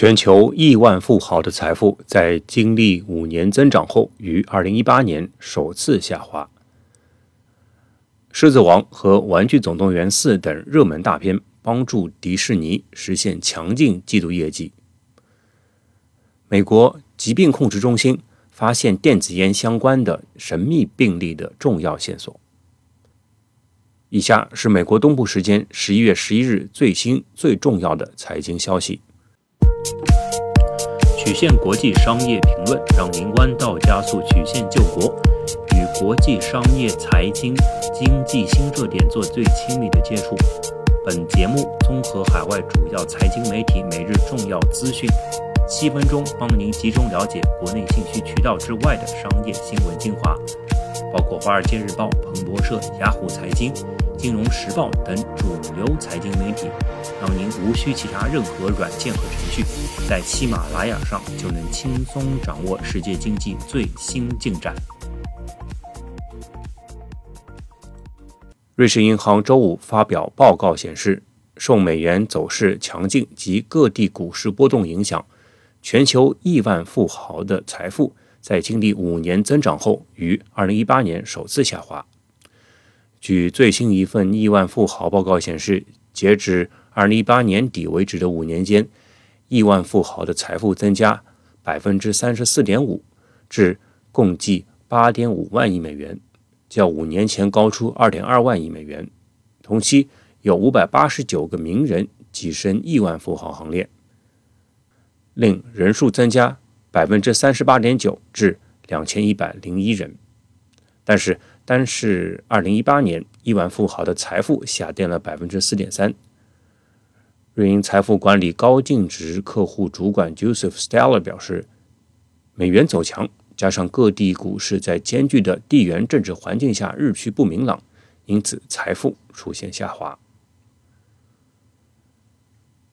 全球亿万富豪的财富在经历五年增长后，于二零一八年首次下滑。《狮子王》和《玩具总动员四》等热门大片帮助迪士尼实现强劲季度业绩。美国疾病控制中心发现电子烟相关的神秘病例的重要线索。以下是美国东部时间十一月十一日最新最重要的财经消息。曲线国际商业评论让您弯道加速曲线救国，与国际商业、财经、经济新热点做最亲密的接触。本节目综合海外主要财经媒体每日重要资讯，七分钟帮您集中了解国内信息渠道之外的商业新闻精华，包括《华尔街日报》、彭博社、雅虎财经。《金融时报》等主流财经媒体，让您无需其他任何软件和程序，在喜马拉雅上就能轻松掌握世界经济最新进展。瑞士银行周五发表报告显示，受美元走势强劲及各地股市波动影响，全球亿万富豪的财富在经历五年增长后，于2018年首次下滑。据最新一份亿万富豪报告显示，截至2018年底为止的五年间，亿万富豪的财富增加百分之三十四点五，至共计八点五万亿美元，较五年前高出二点二万亿美元。同期有五百八十九个名人跻身亿万富豪行列，令人数增加百分之三十八点九至两千一百零一人。但是，单是2018年，亿万富豪的财富下跌了百分之四点三。瑞银财富管理高净值客户主管 Joseph Steller 表示，美元走强，加上各地股市在艰巨的地缘政治环境下日趋不明朗，因此财富出现下滑。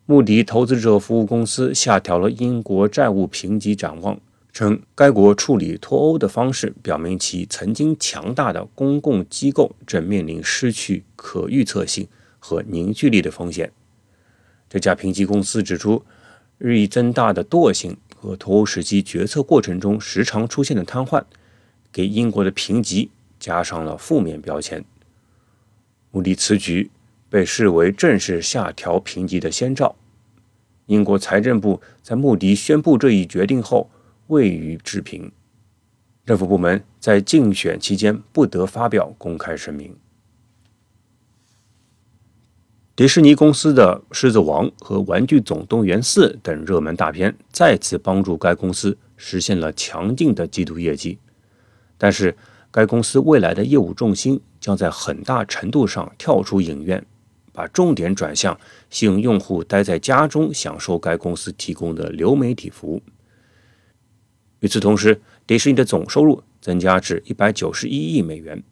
穆迪投资者服务公司下调了英国债务评级展望。称该国处理脱欧的方式表明其曾经强大的公共机构正面临失去可预测性和凝聚力的风险。这家评级公司指出，日益增大的惰性和脱欧时期决策过程中时常出现的瘫痪，给英国的评级加上了负面标签。穆迪此举被视为正式下调评级的先兆。英国财政部在穆迪宣布这一决定后。未予置评。政府部门在竞选期间不得发表公开声明。迪士尼公司的《狮子王》和《玩具总动员四》等热门大片再次帮助该公司实现了强劲的季度业绩，但是该公司未来的业务重心将在很大程度上跳出影院，把重点转向吸引用户待在家中享受该公司提供的流媒体服务。与此同时，迪士尼的总收入增加至一百九十一亿美元，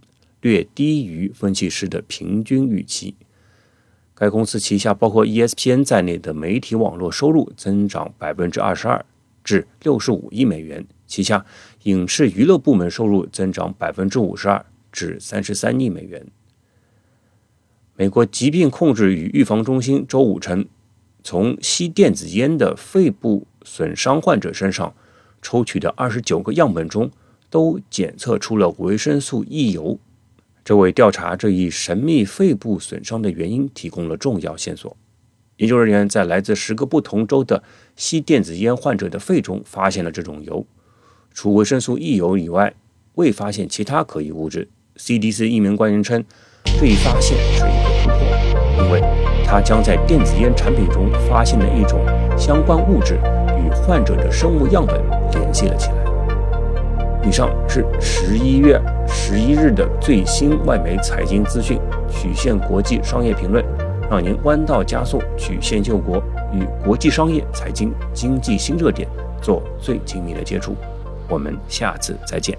略低于分析师的平均预期。该公司旗下包括 ESPN 在内的媒体网络收入增长百分之二十二，至六十五亿美元；旗下影视娱乐部门收入增长百分之五十二，至三十三亿美元。美国疾病控制与预防中心周五称，从吸电子烟的肺部损伤患者身上。抽取的二十九个样本中，都检测出了维生素 E 油，这为调查这一神秘肺部损伤的原因提供了重要线索。研究人员在来自十个不同州的吸电子烟患者的肺中发现了这种油，除维生素 E 油以外，未发现其他可疑物质。CDC 一名官员称，这一发现是一个突破，因为它将在电子烟产品中发现的一种相关物质。与患者的生物样本联系了起来。以上是十一月十一日的最新外媒财经资讯，曲线国际商业评论，让您弯道加速，曲线救国，与国际商业、财经、经济新热点做最亲密的接触。我们下次再见。